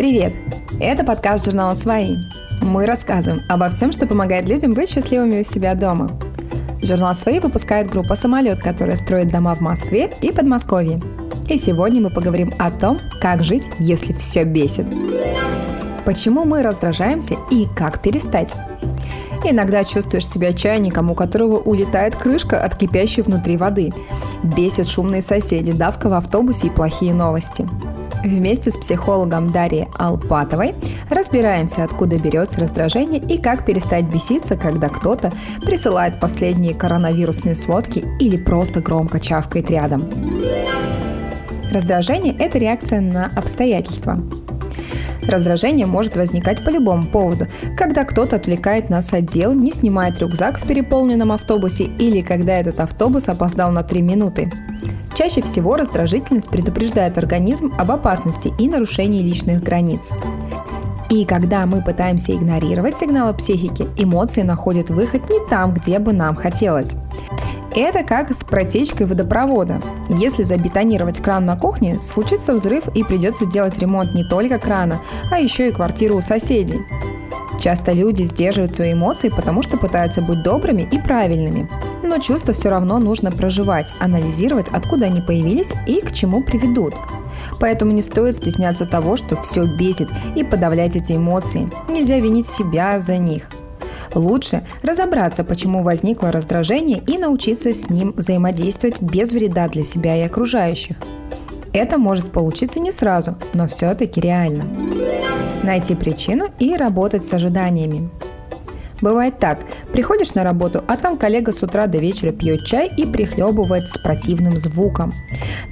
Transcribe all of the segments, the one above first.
Привет! Это подкаст журнала «Свои». Мы рассказываем обо всем, что помогает людям быть счастливыми у себя дома. Журнал «Свои» выпускает группа «Самолет», которая строит дома в Москве и Подмосковье. И сегодня мы поговорим о том, как жить, если все бесит. Почему мы раздражаемся и как перестать? Иногда чувствуешь себя чайником, у которого улетает крышка от кипящей внутри воды. Бесит шумные соседи, давка в автобусе и плохие новости. Вместе с психологом Дарьей Алпатовой разбираемся, откуда берется раздражение и как перестать беситься, когда кто-то присылает последние коронавирусные сводки или просто громко чавкает рядом. Раздражение – это реакция на обстоятельства. Раздражение может возникать по любому поводу, когда кто-то отвлекает нас от дел, не снимает рюкзак в переполненном автобусе или когда этот автобус опоздал на 3 минуты. Чаще всего раздражительность предупреждает организм об опасности и нарушении личных границ. И когда мы пытаемся игнорировать сигналы психики, эмоции находят выход не там, где бы нам хотелось. Это как с протечкой водопровода. Если забетонировать кран на кухне, случится взрыв и придется делать ремонт не только крана, а еще и квартиру у соседей. Часто люди сдерживают свои эмоции, потому что пытаются быть добрыми и правильными. Но чувства все равно нужно проживать, анализировать, откуда они появились и к чему приведут. Поэтому не стоит стесняться того, что все бесит, и подавлять эти эмоции. Нельзя винить себя за них. Лучше разобраться, почему возникло раздражение и научиться с ним взаимодействовать без вреда для себя и окружающих. Это может получиться не сразу, но все-таки реально найти причину и работать с ожиданиями. Бывает так. Приходишь на работу, а там коллега с утра до вечера пьет чай и прихлебывает с противным звуком.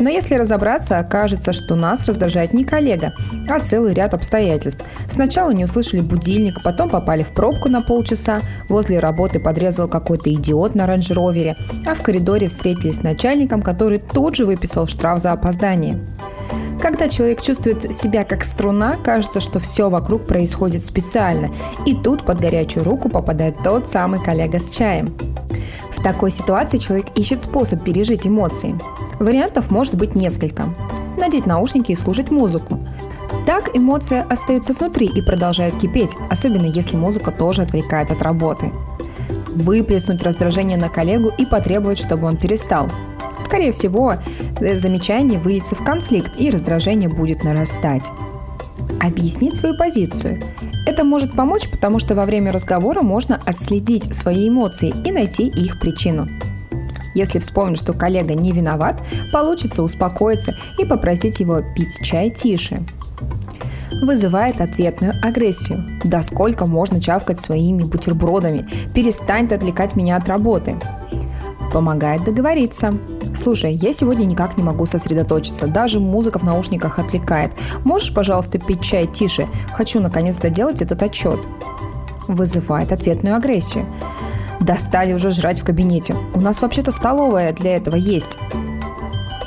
Но если разобраться, окажется, что нас раздражает не коллега, а целый ряд обстоятельств. Сначала не услышали будильник, потом попали в пробку на полчаса, возле работы подрезал какой-то идиот на рейндж-ровере, а в коридоре встретились с начальником, который тут же выписал штраф за опоздание. Когда человек чувствует себя как струна, кажется, что все вокруг происходит специально, и тут под горячую руку попадает тот самый коллега с чаем. В такой ситуации человек ищет способ пережить эмоции. Вариантов может быть несколько. Надеть наушники и слушать музыку. Так эмоция остается внутри и продолжает кипеть, особенно если музыка тоже отвлекает от работы. Выплеснуть раздражение на коллегу и потребовать, чтобы он перестал. Скорее всего, э, замечание выйдется в конфликт и раздражение будет нарастать. Объяснить свою позицию. Это может помочь, потому что во время разговора можно отследить свои эмоции и найти их причину. Если вспомнить, что коллега не виноват, получится успокоиться и попросить его пить чай тише. Вызывает ответную агрессию. Да сколько можно чавкать своими бутербродами? Перестань отвлекать меня от работы. Помогает договориться. Слушай, я сегодня никак не могу сосредоточиться, даже музыка в наушниках отвлекает. Можешь, пожалуйста, пить чай тише? Хочу наконец-то делать этот отчет. Вызывает ответную агрессию. Достали уже жрать в кабинете. У нас вообще-то столовая для этого есть.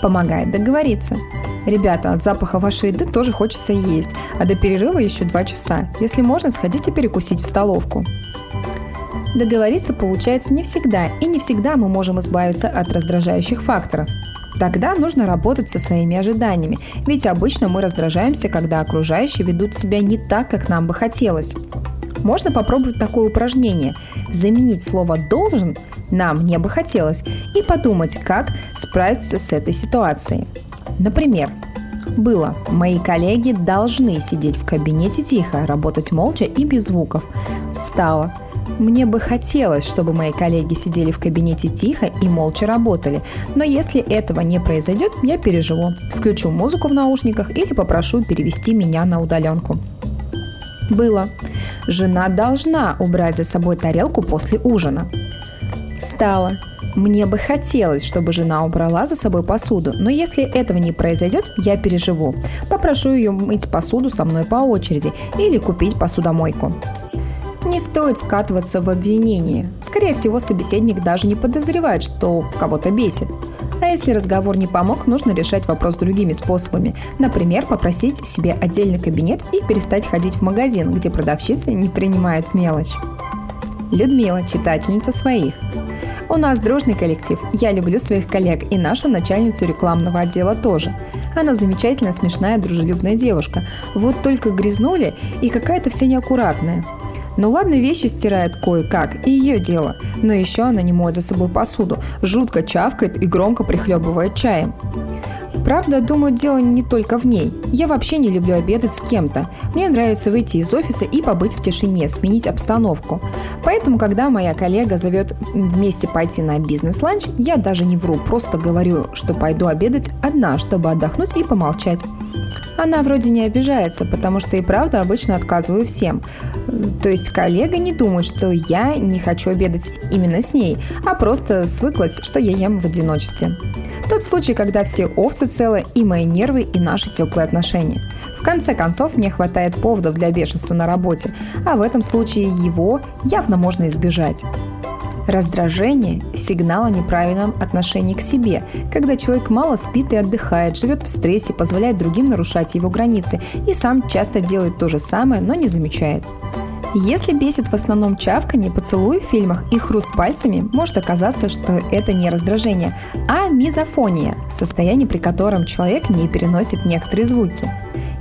Помогает договориться. Ребята, от запаха вашей еды тоже хочется есть, а до перерыва еще два часа. Если можно, сходите перекусить в столовку. Договориться получается не всегда, и не всегда мы можем избавиться от раздражающих факторов. Тогда нужно работать со своими ожиданиями, ведь обычно мы раздражаемся, когда окружающие ведут себя не так, как нам бы хотелось. Можно попробовать такое упражнение – заменить слово «должен» «нам не бы хотелось» и подумать, как справиться с этой ситуацией. Например, было. Мои коллеги должны сидеть в кабинете тихо, работать молча и без звуков. Стало. Мне бы хотелось, чтобы мои коллеги сидели в кабинете тихо и молча работали, но если этого не произойдет, я переживу. Включу музыку в наушниках или попрошу перевести меня на удаленку. Было. Жена должна убрать за собой тарелку после ужина. Стало. Мне бы хотелось, чтобы жена убрала за собой посуду, но если этого не произойдет, я переживу. Попрошу ее мыть посуду со мной по очереди или купить посудомойку. Не стоит скатываться в обвинение. Скорее всего, собеседник даже не подозревает, что кого-то бесит. А если разговор не помог, нужно решать вопрос другими способами. Например, попросить себе отдельный кабинет и перестать ходить в магазин, где продавщицы не принимают мелочь. Людмила, читательница своих. У нас дружный коллектив. Я люблю своих коллег и нашу начальницу рекламного отдела тоже. Она замечательная, смешная, дружелюбная девушка. Вот только грязнули и какая-то вся неаккуратная. Ну ладно, вещи стирает кое-как, и ее дело. Но еще она не моет за собой посуду, жутко чавкает и громко прихлебывает чаем. Правда, думаю, дело не только в ней. Я вообще не люблю обедать с кем-то. Мне нравится выйти из офиса и побыть в тишине, сменить обстановку. Поэтому, когда моя коллега зовет вместе пойти на бизнес-ланч, я даже не вру, просто говорю, что пойду обедать одна, чтобы отдохнуть и помолчать. Она вроде не обижается, потому что и правда обычно отказываю всем. То есть коллега не думает, что я не хочу обедать именно с ней, а просто свыклась, что я ем в одиночестве. Тот случай, когда все овцы целы, и мои нервы, и наши теплые отношения. В конце концов, мне хватает поводов для бешенства на работе, а в этом случае его явно можно избежать. Раздражение – сигнал о неправильном отношении к себе, когда человек мало спит и отдыхает, живет в стрессе, позволяет другим нарушать его границы и сам часто делает то же самое, но не замечает. Если бесит в основном чавканье, поцелуй в фильмах и хруст пальцами, может оказаться, что это не раздражение, а мизофония – состояние, при котором человек не переносит некоторые звуки.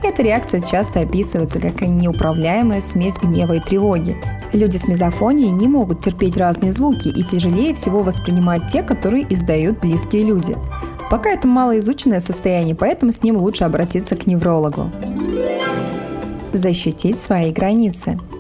Эта реакция часто описывается как неуправляемая смесь гнева и тревоги. Люди с мизофонией не могут терпеть разные звуки и тяжелее всего воспринимать те, которые издают близкие люди. Пока это малоизученное состояние, поэтому с ним лучше обратиться к неврологу. Защитить свои границы –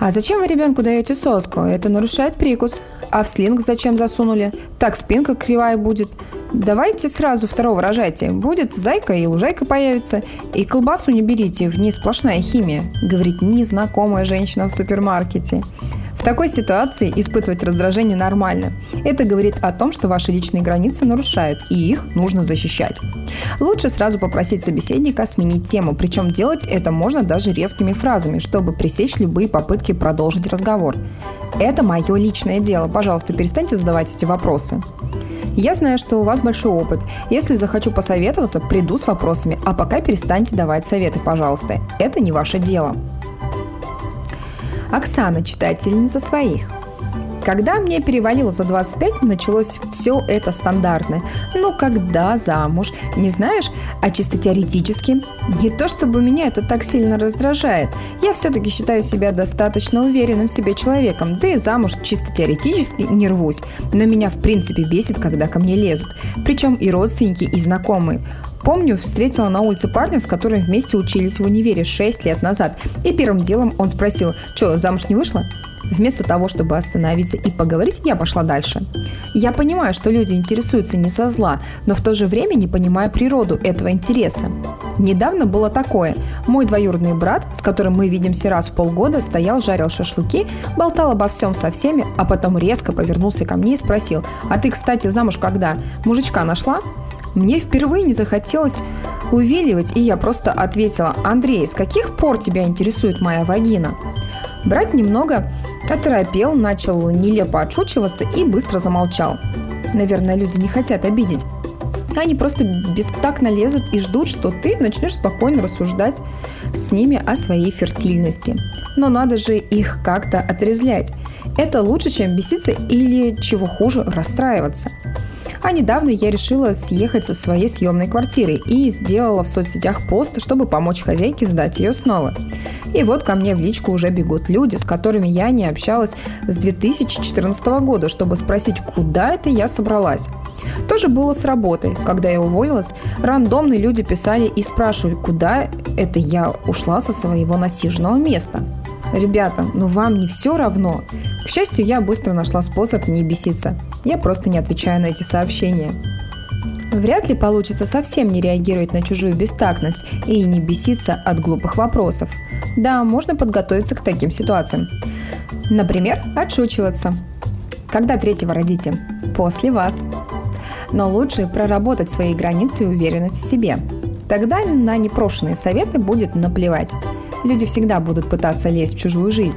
а зачем вы ребенку даете соску? Это нарушает прикус. А в слинг зачем засунули? Так спинка кривая будет. Давайте сразу второго рожайте. Будет зайка и лужайка появится. И колбасу не берите, в ней сплошная химия, говорит незнакомая женщина в супермаркете. В такой ситуации испытывать раздражение нормально. Это говорит о том, что ваши личные границы нарушают, и их нужно защищать. Лучше сразу попросить собеседника сменить тему, причем делать это можно даже резкими фразами, чтобы пресечь любые попытки продолжить разговор. Это мое личное дело, пожалуйста, перестаньте задавать эти вопросы. Я знаю, что у вас большой опыт. Если захочу посоветоваться, приду с вопросами, а пока перестаньте давать советы, пожалуйста. Это не ваше дело. Оксана, читательница своих. Когда мне перевалило за 25, началось все это стандартное. Ну, когда замуж? Не знаешь? А чисто теоретически? Не то чтобы меня это так сильно раздражает. Я все-таки считаю себя достаточно уверенным в себе человеком. Да и замуж чисто теоретически не рвусь. Но меня в принципе бесит, когда ко мне лезут. Причем и родственники, и знакомые. Помню, встретила на улице парня, с которым вместе учились в универе 6 лет назад. И первым делом он спросил, что, замуж не вышла? Вместо того, чтобы остановиться и поговорить, я пошла дальше. Я понимаю, что люди интересуются не со зла, но в то же время не понимаю природу этого интереса. Недавно было такое. Мой двоюродный брат, с которым мы видимся раз в полгода, стоял, жарил шашлыки, болтал обо всем со всеми, а потом резко повернулся ко мне и спросил, «А ты, кстати, замуж когда? Мужичка нашла?» Мне впервые не захотелось увиливать, и я просто ответила, «Андрей, с каких пор тебя интересует моя вагина?» Брат немного оторопел, начал нелепо отшучиваться и быстро замолчал. Наверное, люди не хотят обидеть. Они просто бестактно лезут и ждут, что ты начнешь спокойно рассуждать с ними о своей фертильности. Но надо же их как-то отрезлять. Это лучше, чем беситься или, чего хуже, расстраиваться. А недавно я решила съехать со своей съемной квартиры и сделала в соцсетях пост, чтобы помочь хозяйке сдать ее снова. И вот ко мне в личку уже бегут люди, с которыми я не общалась с 2014 года, чтобы спросить, куда это я собралась. Тоже было с работы. Когда я уволилась, рандомные люди писали и спрашивали, куда это я ушла со своего насиженного места. Ребята, ну вам не все равно. К счастью, я быстро нашла способ не беситься. Я просто не отвечаю на эти сообщения. Вряд ли получится совсем не реагировать на чужую бестактность и не беситься от глупых вопросов. Да, можно подготовиться к таким ситуациям. Например, отшучиваться. Когда третьего родите? После вас. Но лучше проработать свои границы и уверенность в себе. Тогда на непрошенные советы будет наплевать. Люди всегда будут пытаться лезть в чужую жизнь.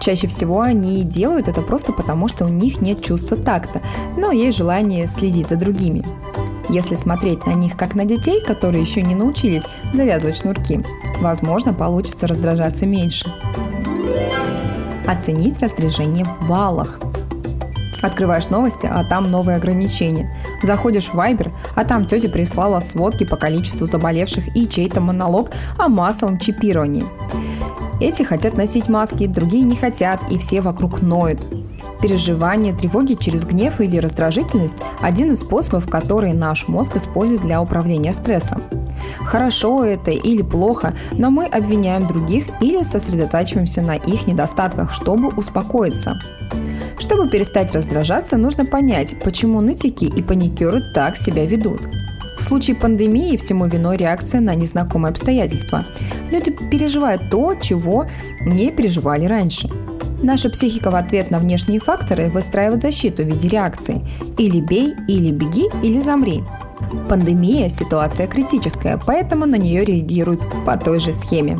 Чаще всего они делают это просто потому, что у них нет чувства такта, но есть желание следить за другими. Если смотреть на них как на детей, которые еще не научились завязывать шнурки, возможно, получится раздражаться меньше. Оценить раздражение в баллах. Открываешь новости, а там новые ограничения. Заходишь в Viber, А там тетя прислала сводки по количеству заболевших и чей-то монолог о массовом чипировании. Эти хотят носить маски, другие не хотят, и все вокруг ноют. Переживание тревоги через гнев или раздражительность – один из способов, который наш мозг использует для управления стрессом. Хорошо это или плохо, но мы обвиняем других или сосредотачиваемся на их недостатках, чтобы успокоиться. Чтобы перестать раздражаться, нужно понять, почему нытики и паникеры так себя ведут. В случае пандемии всему виной реакция на незнакомые обстоятельства. Люди переживают то, чего не переживали раньше – Наша психика в ответ на внешние факторы выстраивает защиту в виде реакций «или бей», «или беги», «или замри». Пандемия – ситуация критическая, поэтому на нее реагируют по той же схеме.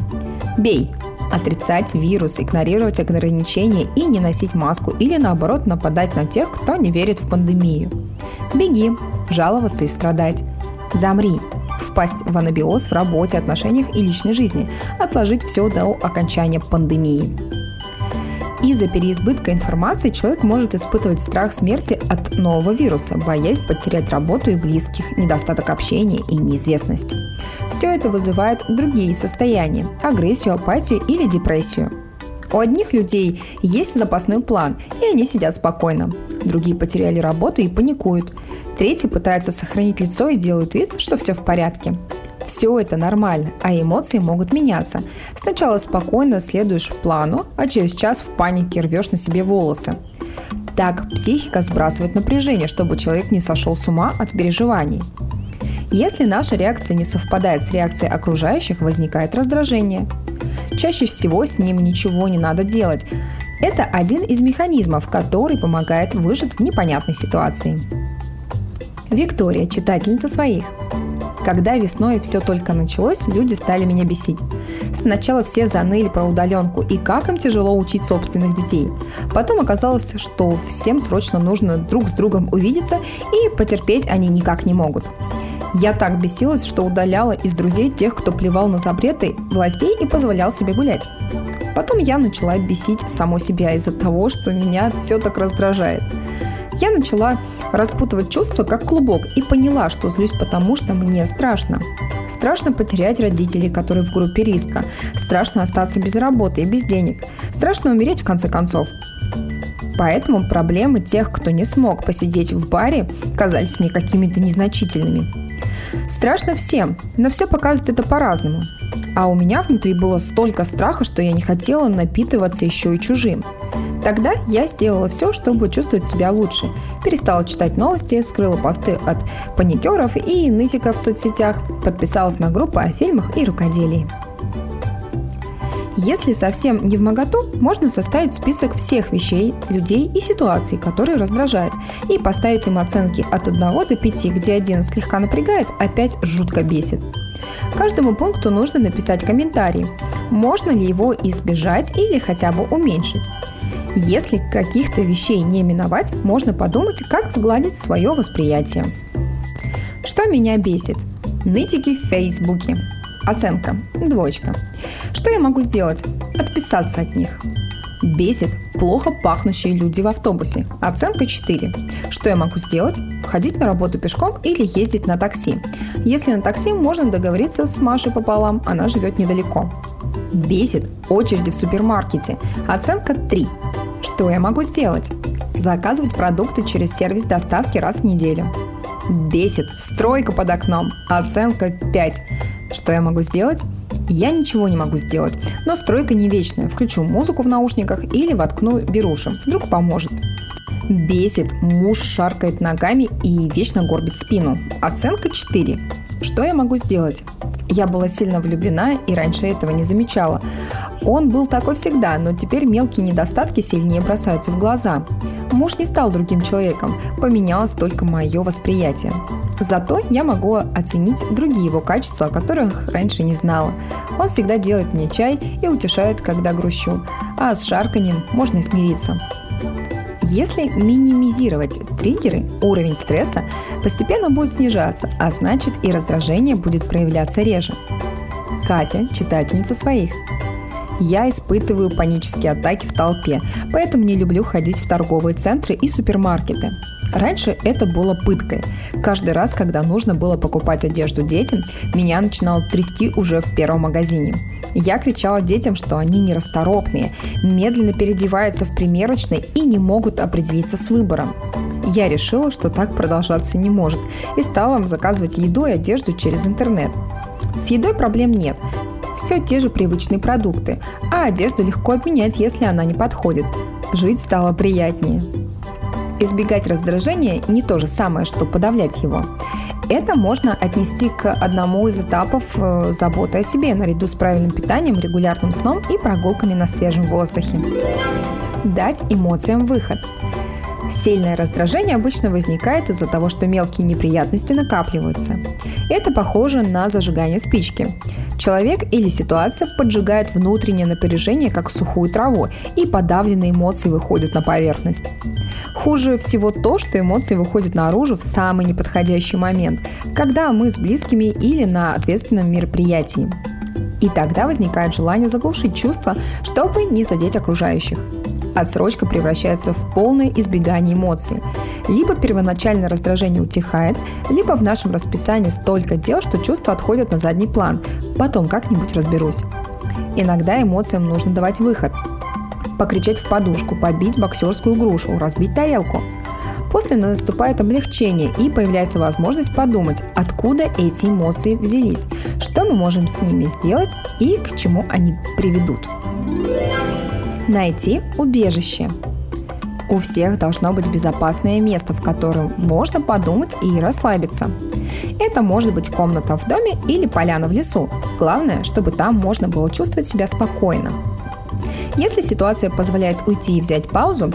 Бей – отрицать вирус, игнорировать ограничения и не носить маску или наоборот нападать на тех, кто не верит в пандемию. Беги – жаловаться и страдать. Замри – впасть в анабиоз в работе, отношениях и личной жизни, отложить все до окончания пандемии. Из-за переизбытка информации человек может испытывать страх смерти от нового вируса, боязнь потерять работу и близких, недостаток общения и неизвестность. Все это вызывает другие состояния – агрессию, апатию или депрессию. У одних людей есть запасной план, и они сидят спокойно. Другие потеряли работу и паникуют. Третьи пытаются сохранить лицо и делают вид, что все в порядке. Все это нормально, а эмоции могут меняться. Сначала спокойно следуешь плану, а через час в панике рвешь на себе волосы. Так психика сбрасывает напряжение, чтобы человек не сошел с ума от переживаний. Если наша реакция не совпадает с реакцией окружающих, возникает раздражение. Чаще всего с ним ничего не надо делать. Это один из механизмов, который помогает выжить в непонятной ситуации. Виктория, читательница своих. Когда весной все только началось, люди стали меня бесить. Сначала все заныли про удаленку и как им тяжело учить собственных детей. Потом оказалось, что всем срочно нужно друг с другом увидеться и потерпеть они никак не могут. Я так бесилась, что удаляла из друзей тех, кто плевал на запреты властей и позволял себе гулять. Потом я начала бесить само себя из-за того, что меня все так раздражает. Я начала распутывать чувства как клубок и поняла, что злюсь потому, что мне страшно. Страшно потерять родителей, которые в группе риска. Страшно остаться без работы и без денег. Страшно умереть в конце концов. Поэтому проблемы тех, кто не смог посидеть в баре, казались мне какими-то незначительными. Страшно всем, но все показывают это по-разному. А у меня внутри было столько страха, что я не хотела напитываться еще и чужим. Тогда я сделала все, чтобы чувствовать себя лучше. Перестала читать новости, скрыла посты от паникеров и нытиков в соцсетях, подписалась на группы о фильмах и рукоделии. Если совсем не в моготу, можно составить список всех вещей, людей и ситуаций, которые раздражают, и поставить им оценки от 1 до 5, где один слегка напрягает, а 5 жутко бесит. Каждому пункту нужно написать комментарий. Можно ли его избежать или хотя бы уменьшить? Если каких-то вещей не миновать, можно подумать, как сгладить свое восприятие. Что меня бесит? Нытики в Фейсбуке. Оценка. Двоечка. Что я могу сделать? Отписаться от них. Бесит плохо пахнущие люди в автобусе. Оценка 4. Что я могу сделать? Ходить на работу пешком или ездить на такси. Если на такси, можно договориться с Машей пополам, она живет недалеко. Бесит очереди в супермаркете. Оценка 3. Что я могу сделать? Заказывать продукты через сервис доставки раз в неделю. Бесит. Стройка под окном. Оценка 5. Что я могу сделать? Я ничего не могу сделать, но стройка не вечная. Включу музыку в наушниках или воткну беруши. Вдруг поможет. Бесит, муж шаркает ногами и вечно горбит спину. Оценка 4. Что я могу сделать? Я была сильно влюблена и раньше этого не замечала. Он был такой всегда, но теперь мелкие недостатки сильнее бросаются в глаза. Муж не стал другим человеком, поменялось только мое восприятие. Зато я могу оценить другие его качества, о которых раньше не знала. Он всегда делает мне чай и утешает, когда грущу, а с шарканием можно и смириться. Если минимизировать триггеры, уровень стресса постепенно будет снижаться, а значит и раздражение будет проявляться реже. Катя, читательница своих. Я испытываю панические атаки в толпе, поэтому не люблю ходить в торговые центры и супермаркеты. Раньше это было пыткой. Каждый раз, когда нужно было покупать одежду детям, меня начинало трясти уже в первом магазине. Я кричала детям, что они нерасторопные, медленно переодеваются в примерочной и не могут определиться с выбором. Я решила, что так продолжаться не может, и стала заказывать еду и одежду через интернет. С едой проблем нет. Все те же привычные продукты, а одежду легко обменять, если она не подходит. Жить стало приятнее. Избегать раздражения не то же самое, что подавлять его. Это можно отнести к одному из этапов э, заботы о себе наряду с правильным питанием, регулярным сном и прогулками на свежем воздухе. Дать эмоциям выход. Сильное раздражение обычно возникает из-за того, что мелкие неприятности накапливаются. Это похоже на зажигание спички. Человек или ситуация поджигает внутреннее напряжение, как сухую траву, и подавленные эмоции выходят на поверхность. Хуже всего то, что эмоции выходят наружу в самый неподходящий момент, когда мы с близкими или на ответственном мероприятии. И тогда возникает желание заглушить чувства, чтобы не задеть окружающих. Отсрочка превращается в полное избегание эмоций. Либо первоначальное раздражение утихает, либо в нашем расписании столько дел, что чувства отходят на задний план. Потом как-нибудь разберусь. Иногда эмоциям нужно давать выход. Покричать в подушку, побить боксерскую грушу, разбить тарелку. После наступает облегчение и появляется возможность подумать, откуда эти эмоции взялись, что мы можем с ними сделать и к чему они приведут. Найти убежище. У всех должно быть безопасное место, в котором можно подумать и расслабиться. Это может быть комната в доме или поляна в лесу. Главное, чтобы там можно было чувствовать себя спокойно. Если ситуация позволяет уйти и взять паузу,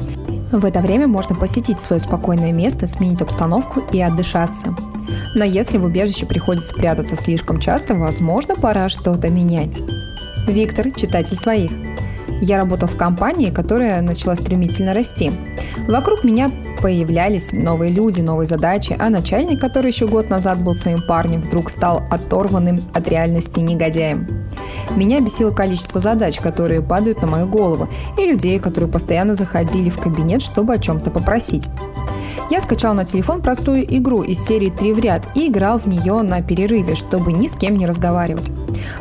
в это время можно посетить свое спокойное место, сменить обстановку и отдышаться. Но если в убежище приходится прятаться слишком часто, возможно, пора что-то менять. Виктор, читатель своих. Я работал в компании, которая начала стремительно расти. Вокруг меня появлялись новые люди, новые задачи, а начальник, который еще год назад был своим парнем, вдруг стал оторванным от реальности негодяем. Меня бесило количество задач, которые падают на мою голову, и людей, которые постоянно заходили в кабинет, чтобы о чем-то попросить. Я скачал на телефон простую игру из серии «Три в ряд» и играл в нее на перерыве, чтобы ни с кем не разговаривать.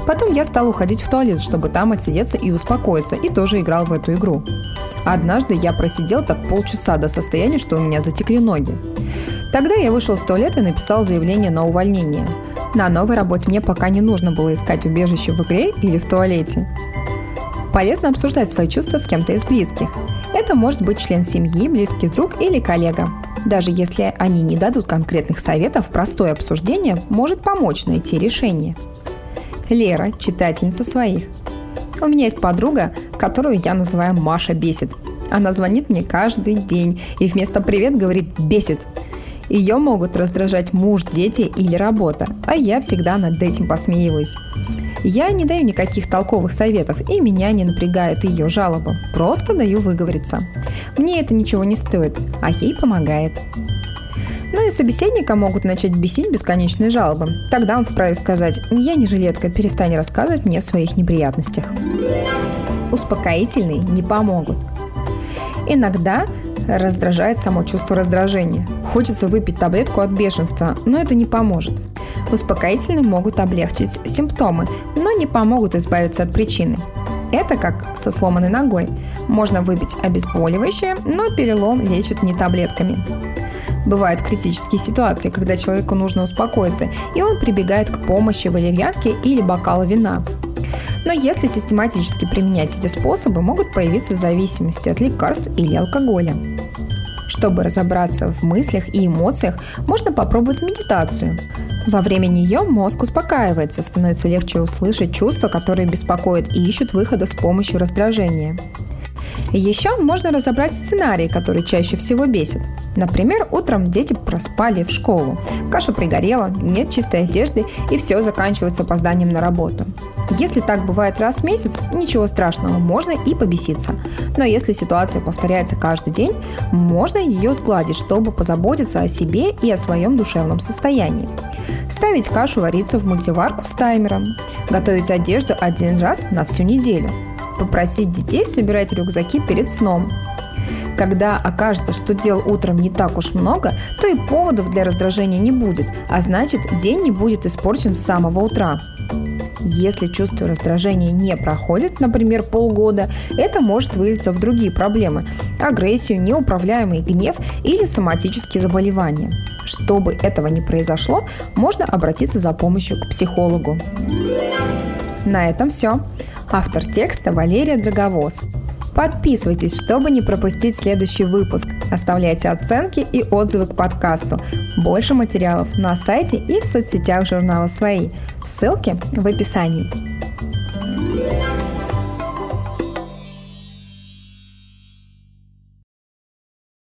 Потом я стал уходить в туалет, чтобы там отсидеться и успокоиться, и тоже играл в эту игру. Однажды я просидел так полчаса до состояния, что у меня затекли ноги. Тогда я вышел из туалета и написал заявление на увольнение. На новой работе мне пока не нужно было искать убежище в игре или в туалете. Полезно обсуждать свои чувства с кем-то из близких. Это может быть член семьи, близкий друг или коллега. Даже если они не дадут конкретных советов, простое обсуждение может помочь найти решение. Лера, читательница своих. У меня есть подруга, которую я называю Маша Бесит. Она звонит мне каждый день и вместо «привет» говорит «бесит». Ее могут раздражать муж, дети или работа, а я всегда над этим посмеиваюсь. Я не даю никаких толковых советов, и меня не напрягают ее жалобы. Просто даю выговориться. Мне это ничего не стоит, а ей помогает. Ну и собеседника могут начать бесить бесконечные жалобы. Тогда он вправе сказать «Я не жилетка, перестань рассказывать мне о своих неприятностях». Успокоительные не помогут. Иногда раздражает само чувство раздражения. Хочется выпить таблетку от бешенства, но это не поможет. Успокоительные могут облегчить симптомы, но не помогут избавиться от причины. Это как со сломанной ногой. Можно выпить обезболивающее, но перелом лечат не таблетками. Бывают критические ситуации, когда человеку нужно успокоиться, и он прибегает к помощи валерьянки или бокала вина. Но если систематически применять эти способы, могут появиться зависимости от лекарств или алкоголя. Чтобы разобраться в мыслях и эмоциях, можно попробовать медитацию. Во время нее мозг успокаивается, становится легче услышать чувства, которые беспокоят и ищут выхода с помощью раздражения. Еще можно разобрать сценарии, которые чаще всего бесят. Например, утром дети проспали в школу, каша пригорела, нет чистой одежды и все заканчивается опозданием на работу. Если так бывает раз в месяц, ничего страшного, можно и побеситься. Но если ситуация повторяется каждый день, можно ее сгладить, чтобы позаботиться о себе и о своем душевном состоянии. Ставить кашу вариться в мультиварку с таймером. Готовить одежду один раз на всю неделю. Попросить детей собирать рюкзаки перед сном. Когда окажется, что дел утром не так уж много, то и поводов для раздражения не будет, а значит день не будет испорчен с самого утра. Если чувство раздражения не проходит, например, полгода, это может вылиться в другие проблемы – агрессию, неуправляемый гнев или соматические заболевания. Чтобы этого не произошло, можно обратиться за помощью к психологу. На этом все. Автор текста Валерия Драговоз. Подписывайтесь, чтобы не пропустить следующий выпуск. Оставляйте оценки и отзывы к подкасту. Больше материалов на сайте и в соцсетях журнала «Свои». Ссылки в описании.